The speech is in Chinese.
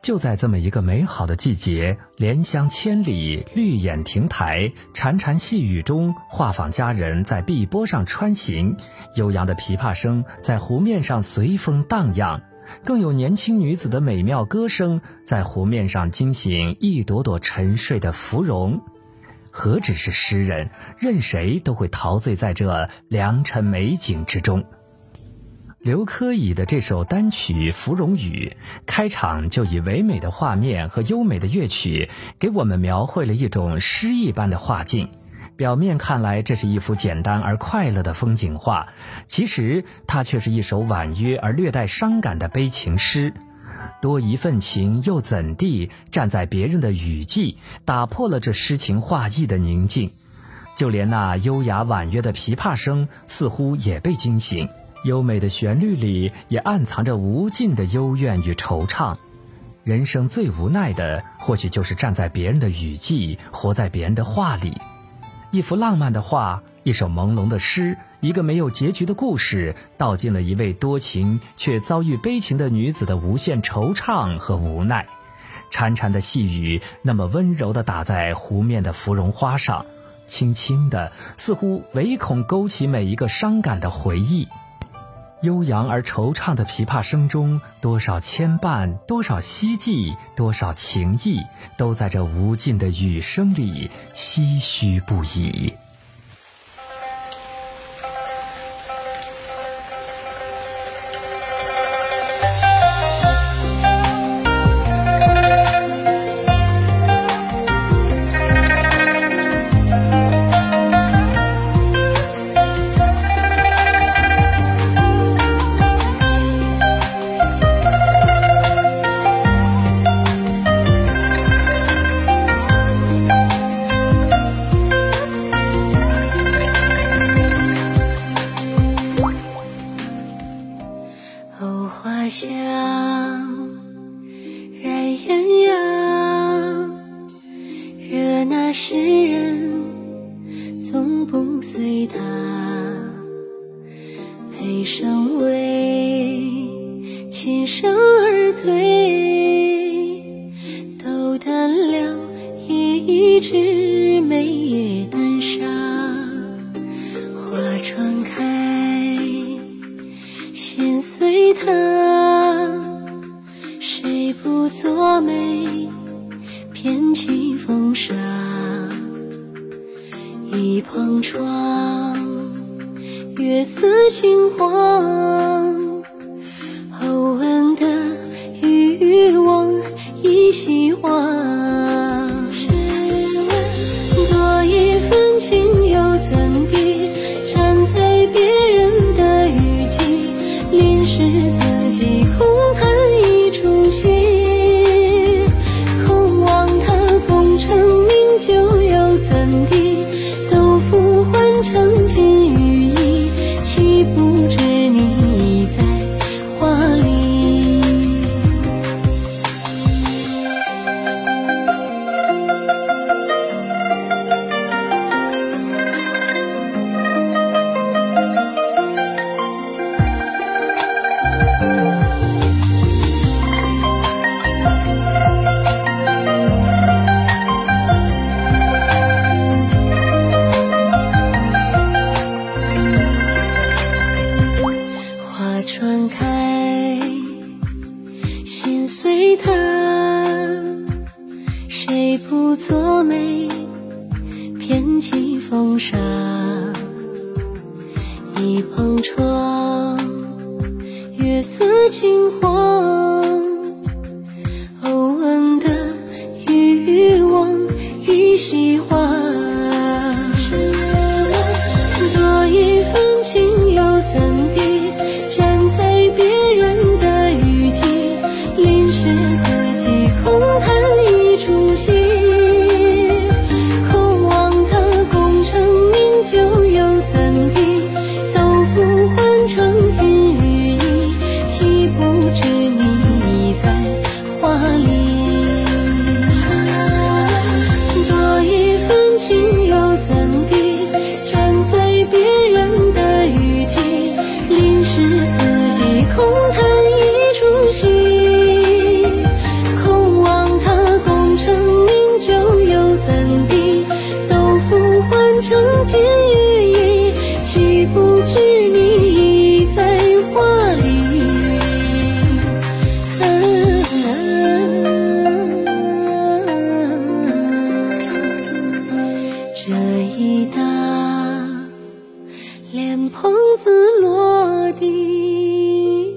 就在这么一个美好的季节，莲香千里，绿眼亭台，潺潺细雨中，画舫佳人在碧波上穿行，悠扬的琵琶声在湖面上随风荡漾，更有年轻女子的美妙歌声在湖面上惊醒一朵朵沉睡的芙蓉。何止是诗人，任谁都会陶醉在这良辰美景之中。刘珂矣的这首单曲《芙蓉语》开场就以唯美的画面和优美的乐曲，给我们描绘了一种诗意般的画境。表面看来，这是一幅简单而快乐的风景画，其实它却是一首婉约而略带伤感的悲情诗。多一份情又怎地？站在别人的雨季，打破了这诗情画意的宁静。就连那优雅婉约的琵琶声，似乎也被惊醒。优美的旋律里也暗藏着无尽的幽怨与惆怅。人生最无奈的，或许就是站在别人的雨季，活在别人的画里。一幅浪漫的画，一首朦胧的诗，一个没有结局的故事，道尽了一位多情却遭遇悲情的女子的无限惆怅和无奈。潺潺的细雨，那么温柔地打在湖面的芙蓉花上，轻轻的，似乎唯恐勾起每一个伤感的回忆。悠扬而惆怅的琵琶声中，多少牵绊，多少希冀，多少情意，都在这无尽的雨声里唏嘘不已。藕花香染艳阳，惹那诗人总不随他，配上为琴声而退，作美，偏起风沙。一捧窗，月色金黄。不作美，偏起风沙。一旁窗，月色金黄。这一搭莲蓬子落地。